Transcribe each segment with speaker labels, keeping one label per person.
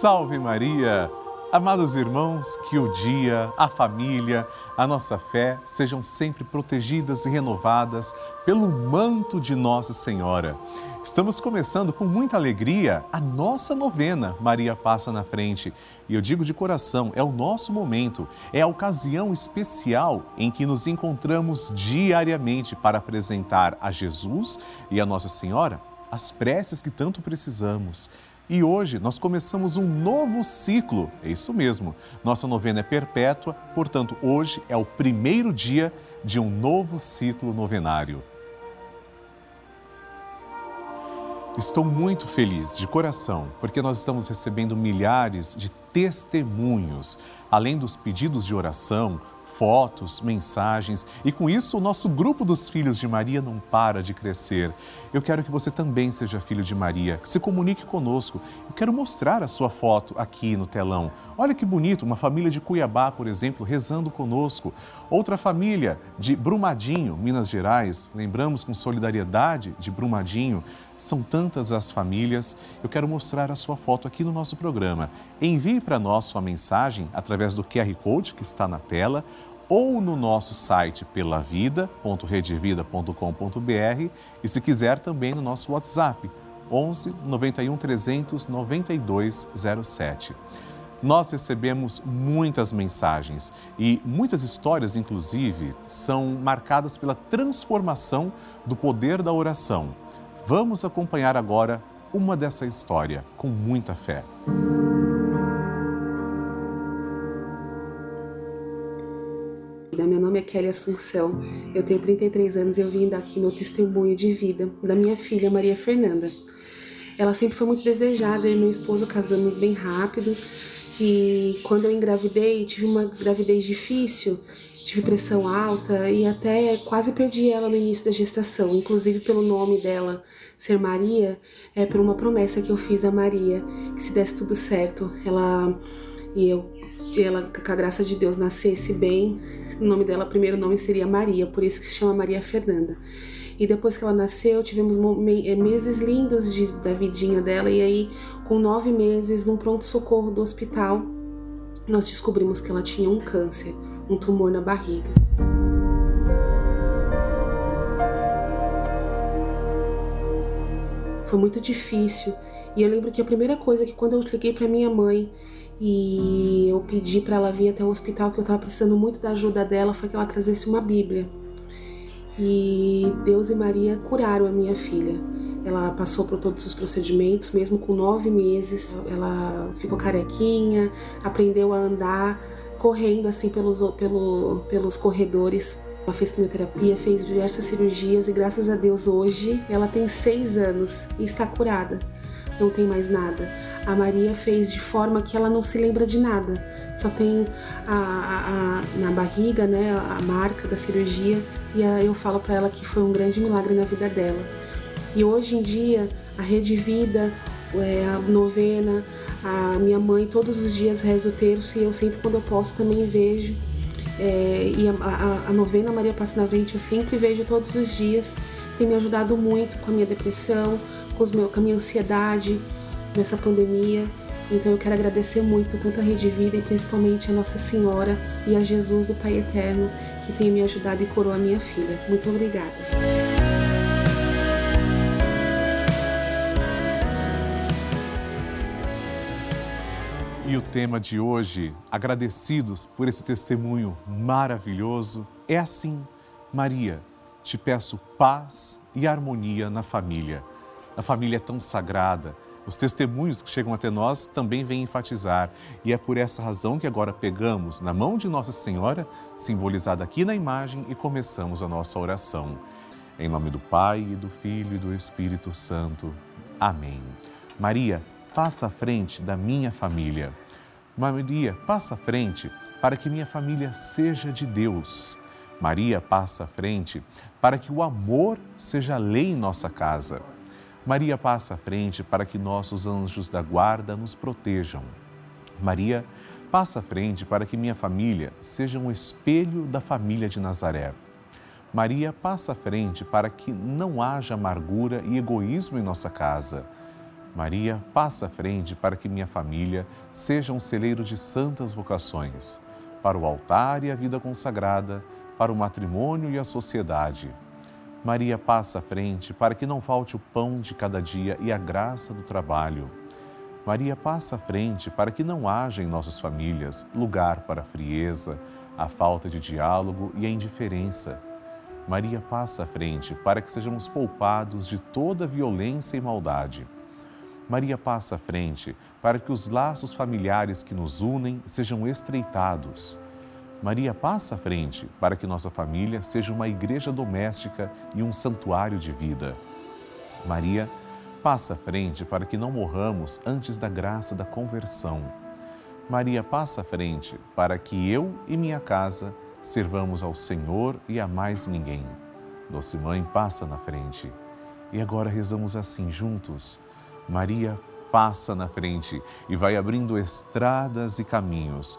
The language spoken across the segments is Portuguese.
Speaker 1: Salve Maria! Amados irmãos, que o dia, a família, a nossa fé sejam sempre protegidas e renovadas pelo manto de Nossa Senhora. Estamos começando com muita alegria a nossa novena Maria Passa na Frente. E eu digo de coração, é o nosso momento, é a ocasião especial em que nos encontramos diariamente para apresentar a Jesus e a Nossa Senhora as preces que tanto precisamos. E hoje nós começamos um novo ciclo, é isso mesmo. Nossa novena é perpétua, portanto, hoje é o primeiro dia de um novo ciclo novenário. Estou muito feliz de coração porque nós estamos recebendo milhares de testemunhos, além dos pedidos de oração, fotos, mensagens e com isso o nosso grupo dos filhos de Maria não para de crescer. Eu quero que você também seja filho de Maria, que se comunique conosco. Eu quero mostrar a sua foto aqui no telão. Olha que bonito, uma família de Cuiabá, por exemplo, rezando conosco. Outra família de Brumadinho, Minas Gerais, lembramos com solidariedade de Brumadinho. São tantas as famílias. Eu quero mostrar a sua foto aqui no nosso programa. Envie para nós sua mensagem através do QR Code que está na tela ou no nosso site pelavida.redevida.com.br e se quiser também no nosso WhatsApp 11 91 300 9207. Nós recebemos muitas mensagens e muitas histórias, inclusive, são marcadas pela transformação do poder da oração. Vamos acompanhar agora uma dessa história com muita fé.
Speaker 2: Meu Kelly Assunção, eu tenho 33 anos e eu vim dar aqui meu testemunho de vida da minha filha Maria Fernanda. Ela sempre foi muito desejada, e meu esposo casamos bem rápido. E quando eu engravidei, tive uma gravidez difícil, tive pressão alta e até quase perdi ela no início da gestação, inclusive pelo nome dela ser Maria, é por uma promessa que eu fiz a Maria, que se desse tudo certo, ela e eu ela com a graça de Deus nascesse bem, o nome dela, primeiro nome seria Maria, por isso que se chama Maria Fernanda. E depois que ela nasceu, tivemos eh, meses lindos de, da vidinha dela. E aí, com nove meses, num pronto-socorro do hospital, nós descobrimos que ela tinha um câncer, um tumor na barriga. Foi muito difícil. E eu lembro que a primeira coisa que quando eu liguei para minha mãe e eu pedi para ela vir até o hospital que eu estava precisando muito da ajuda dela foi que ela trazesse uma Bíblia. E Deus e Maria curaram a minha filha. Ela passou por todos os procedimentos, mesmo com nove meses. Ela ficou carequinha, aprendeu a andar correndo assim pelos, pelo, pelos corredores. Ela fez quimioterapia, fez diversas cirurgias e graças a Deus hoje ela tem seis anos e está curada. Não tem mais nada a Maria fez de forma que ela não se lembra de nada. Só tem a, a, a na barriga, né, a marca da cirurgia e a, eu falo para ela que foi um grande milagre na vida dela. E hoje em dia a Rede Vida, é, a novena, a minha mãe todos os dias reza o terço e eu sempre quando eu posso também vejo. É, e a, a, a novena Maria Passa na Frente eu sempre vejo todos os dias. Tem me ajudado muito com a minha depressão, com, com a minha ansiedade, nessa pandemia. Então eu quero agradecer muito tanto a Rede Vida e principalmente a Nossa Senhora e a Jesus do Pai Eterno que tem me ajudado e curou a minha filha. Muito obrigada.
Speaker 1: E o tema de hoje, agradecidos por esse testemunho maravilhoso, é assim: Maria, te peço paz e harmonia na família. A família é tão sagrada os testemunhos que chegam até nós também vêm enfatizar, e é por essa razão que agora pegamos na mão de Nossa Senhora, simbolizada aqui na imagem, e começamos a nossa oração. Em nome do Pai, e do Filho e do Espírito Santo. Amém. Maria, passa à frente da minha família. Maria, passa à frente para que minha família seja de Deus. Maria, passa à frente para que o amor seja lei em nossa casa. Maria passa à frente para que nossos anjos da guarda nos protejam. Maria passa à frente para que minha família seja um espelho da família de Nazaré. Maria passa à frente para que não haja amargura e egoísmo em nossa casa. Maria, passa à frente para que minha família seja um celeiro de santas vocações, para o altar e a vida consagrada, para o matrimônio e a sociedade. Maria, passa à frente para que não falte o pão de cada dia e a graça do trabalho. Maria, passa à frente para que não haja em nossas famílias lugar para a frieza, a falta de diálogo e a indiferença. Maria, passa à frente para que sejamos poupados de toda violência e maldade. Maria passa à frente para que os laços familiares que nos unem sejam estreitados. Maria passa à frente para que nossa família seja uma igreja doméstica e um santuário de vida. Maria passa à frente para que não morramos antes da graça da conversão. Maria passa à frente para que eu e minha casa servamos ao Senhor e a mais ninguém. Doce Mãe passa na frente. E agora rezamos assim juntos. Maria passa na frente e vai abrindo estradas e caminhos,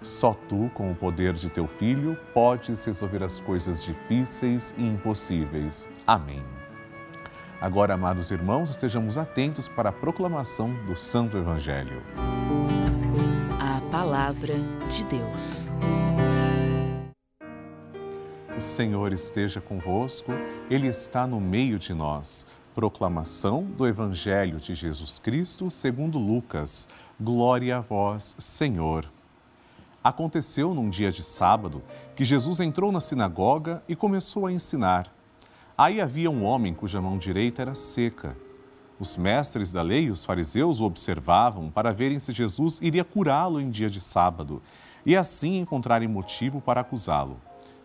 Speaker 1: Só tu, com o poder de teu Filho, podes resolver as coisas difíceis e impossíveis. Amém. Agora, amados irmãos, estejamos atentos para a proclamação do Santo Evangelho.
Speaker 3: A Palavra de Deus.
Speaker 1: O Senhor esteja convosco, Ele está no meio de nós. Proclamação do Evangelho de Jesus Cristo segundo Lucas. Glória a vós, Senhor. Aconteceu num dia de sábado que Jesus entrou na sinagoga e começou a ensinar. Aí havia um homem cuja mão direita era seca. Os mestres da lei e os fariseus o observavam para verem se Jesus iria curá-lo em dia de sábado e assim encontrarem motivo para acusá-lo.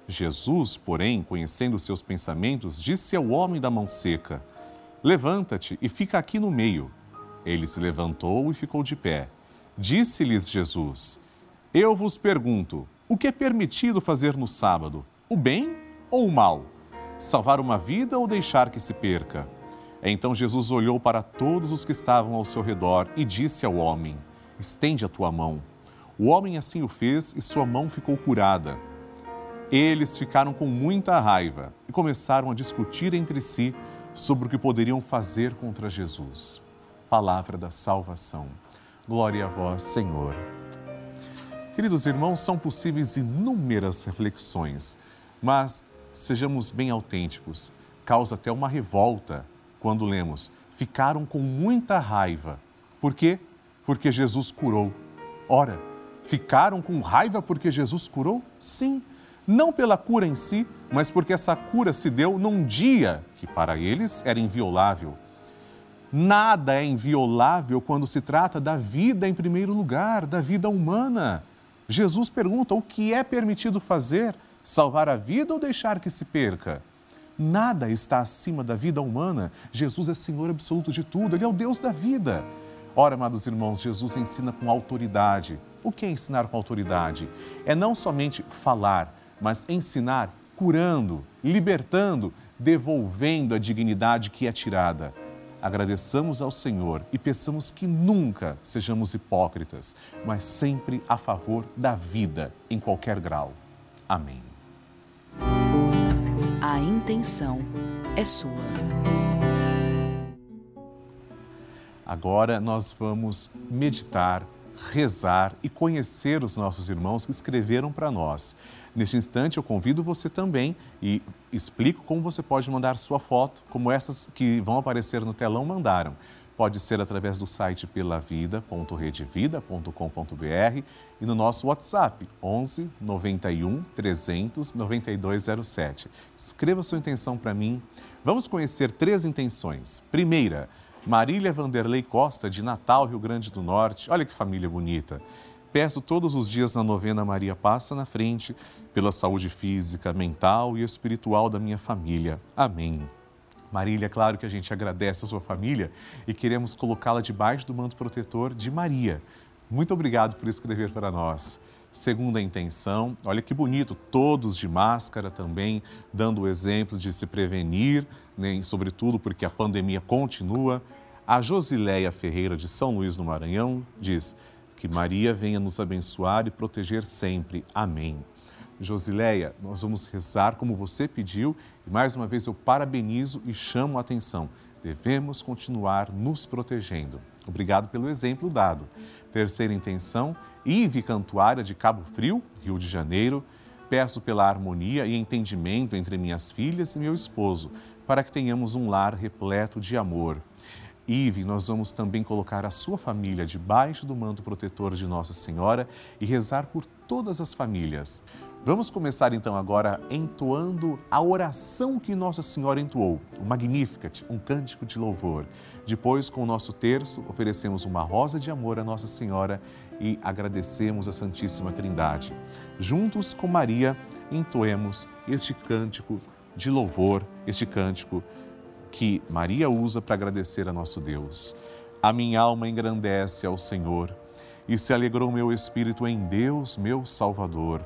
Speaker 1: Jesus, porém, conhecendo seus pensamentos, disse ao homem da mão seca: Levanta-te e fica aqui no meio. Ele se levantou e ficou de pé. Disse-lhes Jesus: eu vos pergunto: o que é permitido fazer no sábado? O bem ou o mal? Salvar uma vida ou deixar que se perca? Então Jesus olhou para todos os que estavam ao seu redor e disse ao homem: Estende a tua mão. O homem assim o fez e sua mão ficou curada. Eles ficaram com muita raiva e começaram a discutir entre si sobre o que poderiam fazer contra Jesus. Palavra da salvação. Glória a vós, Senhor. Queridos irmãos, são possíveis inúmeras reflexões, mas sejamos bem autênticos. Causa até uma revolta quando lemos: ficaram com muita raiva. Por quê? Porque Jesus curou. Ora, ficaram com raiva porque Jesus curou? Sim, não pela cura em si, mas porque essa cura se deu num dia que para eles era inviolável. Nada é inviolável quando se trata da vida em primeiro lugar, da vida humana. Jesus pergunta: o que é permitido fazer? Salvar a vida ou deixar que se perca? Nada está acima da vida humana. Jesus é Senhor absoluto de tudo, Ele é o Deus da vida. Ora, amados irmãos, Jesus ensina com autoridade. O que é ensinar com autoridade? É não somente falar, mas ensinar curando, libertando, devolvendo a dignidade que é tirada agradeçamos ao Senhor e peçamos que nunca sejamos hipócritas, mas sempre a favor da vida, em qualquer grau. Amém.
Speaker 3: A intenção é sua.
Speaker 1: Agora nós vamos meditar, rezar e conhecer os nossos irmãos que escreveram para nós. Neste instante, eu convido você também e explico como você pode mandar sua foto, como essas que vão aparecer no telão mandaram. Pode ser através do site pelavida.redevida.com.br e no nosso WhatsApp 11 91 300 9207. Escreva sua intenção para mim. Vamos conhecer três intenções. Primeira, Marília Vanderlei Costa, de Natal, Rio Grande do Norte. Olha que família bonita. Peço todos os dias na novena Maria Passa na Frente, pela saúde física, mental e espiritual da minha família. Amém. Marília, claro que a gente agradece a sua família e queremos colocá-la debaixo do manto protetor de Maria. Muito obrigado por escrever para nós. Segunda intenção, olha que bonito, todos de máscara também, dando o exemplo de se prevenir, né, sobretudo porque a pandemia continua. A Josileia Ferreira, de São Luís, no Maranhão, diz que Maria venha nos abençoar e proteger sempre. Amém. Josileia, nós vamos rezar como você pediu e mais uma vez eu parabenizo e chamo a atenção. Devemos continuar nos protegendo. Obrigado pelo exemplo dado. Terceira intenção, Ive Cantuária de Cabo Frio, Rio de Janeiro. Peço pela harmonia e entendimento entre minhas filhas e meu esposo, para que tenhamos um lar repleto de amor. Ive, nós vamos também colocar a sua família debaixo do manto protetor de Nossa Senhora e rezar por todas as famílias. Vamos começar então agora entoando a oração que Nossa Senhora entoou, o Magnificat, um cântico de louvor. Depois, com o nosso terço, oferecemos uma rosa de amor a Nossa Senhora e agradecemos a Santíssima Trindade. Juntos com Maria, entoemos este cântico de louvor, este cântico que Maria usa para agradecer a nosso Deus. A minha alma engrandece ao Senhor e se alegrou meu espírito em Deus, meu Salvador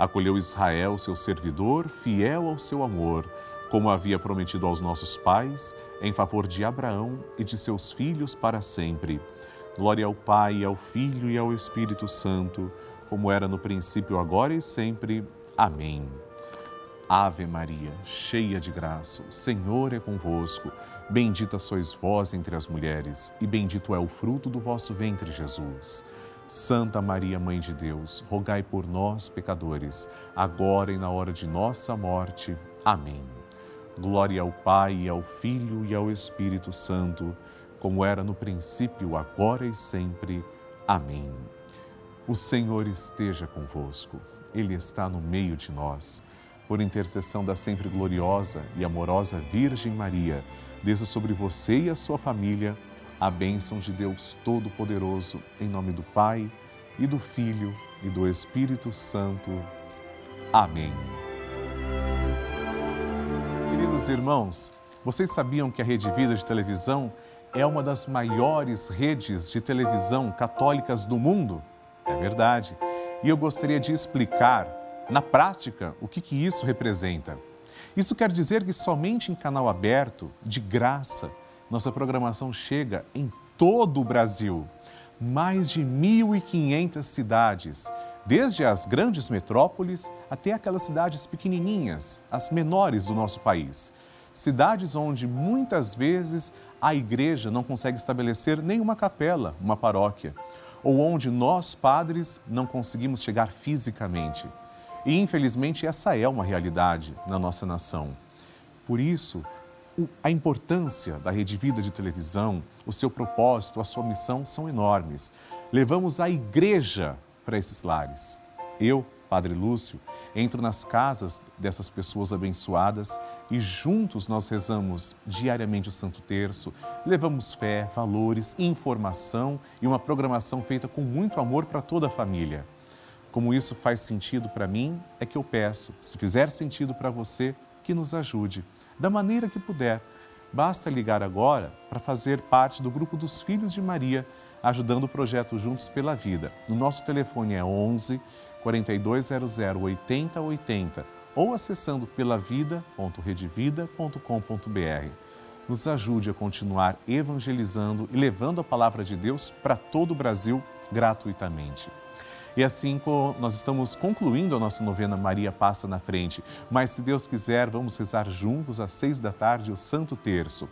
Speaker 1: Acolheu Israel, seu servidor, fiel ao seu amor, como havia prometido aos nossos pais, em favor de Abraão e de seus filhos para sempre. Glória ao Pai, ao Filho e ao Espírito Santo, como era no princípio, agora e sempre. Amém. Ave Maria, cheia de graça, o Senhor é convosco. Bendita sois vós entre as mulheres, e bendito é o fruto do vosso ventre, Jesus. Santa Maria, Mãe de Deus, rogai por nós, pecadores, agora e na hora de nossa morte. Amém. Glória ao Pai, ao Filho e ao Espírito Santo, como era no princípio, agora e sempre. Amém. O Senhor esteja convosco, Ele está no meio de nós. Por intercessão da sempre gloriosa e amorosa Virgem Maria, desça sobre você e a sua família a bênção de Deus Todo-Poderoso, em nome do Pai e do Filho e do Espírito Santo. Amém. Queridos irmãos, vocês sabiam que a Rede Vida de televisão é uma das maiores redes de televisão católicas do mundo? É verdade. E eu gostaria de explicar, na prática, o que, que isso representa. Isso quer dizer que somente em canal aberto, de graça, nossa programação chega em todo o Brasil. Mais de 1.500 cidades, desde as grandes metrópoles até aquelas cidades pequenininhas, as menores do nosso país. Cidades onde muitas vezes a igreja não consegue estabelecer nenhuma capela, uma paróquia, ou onde nós, padres, não conseguimos chegar fisicamente. E infelizmente essa é uma realidade na nossa nação. Por isso, a importância da Rede Vida de televisão, o seu propósito, a sua missão são enormes. Levamos a igreja para esses lares. Eu, Padre Lúcio, entro nas casas dessas pessoas abençoadas e juntos nós rezamos diariamente o Santo Terço, levamos fé, valores, informação e uma programação feita com muito amor para toda a família. Como isso faz sentido para mim, é que eu peço, se fizer sentido para você, que nos ajude da maneira que puder. Basta ligar agora para fazer parte do grupo dos Filhos de Maria, ajudando o projeto Juntos pela Vida. O nosso telefone é 11 4200 8080 ou acessando pelavida.redevida.com.br. nos ajude a continuar evangelizando e levando a palavra de Deus para todo o Brasil gratuitamente. E assim nós estamos concluindo a nossa novena Maria Passa na Frente. Mas se Deus quiser, vamos rezar juntos às seis da tarde o Santo Terço.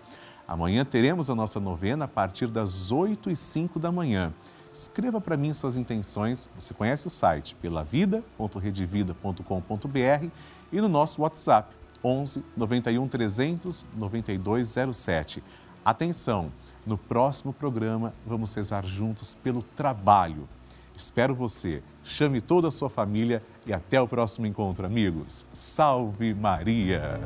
Speaker 1: Amanhã teremos a nossa novena a partir das oito e cinco da manhã. Escreva para mim suas intenções. Você conhece o site pelavida.redevida.com.br e no nosso WhatsApp 11 91 300 9207. Atenção, no próximo programa vamos rezar juntos pelo trabalho. Espero você. Chame toda a sua família e até o próximo encontro, amigos. Salve Maria!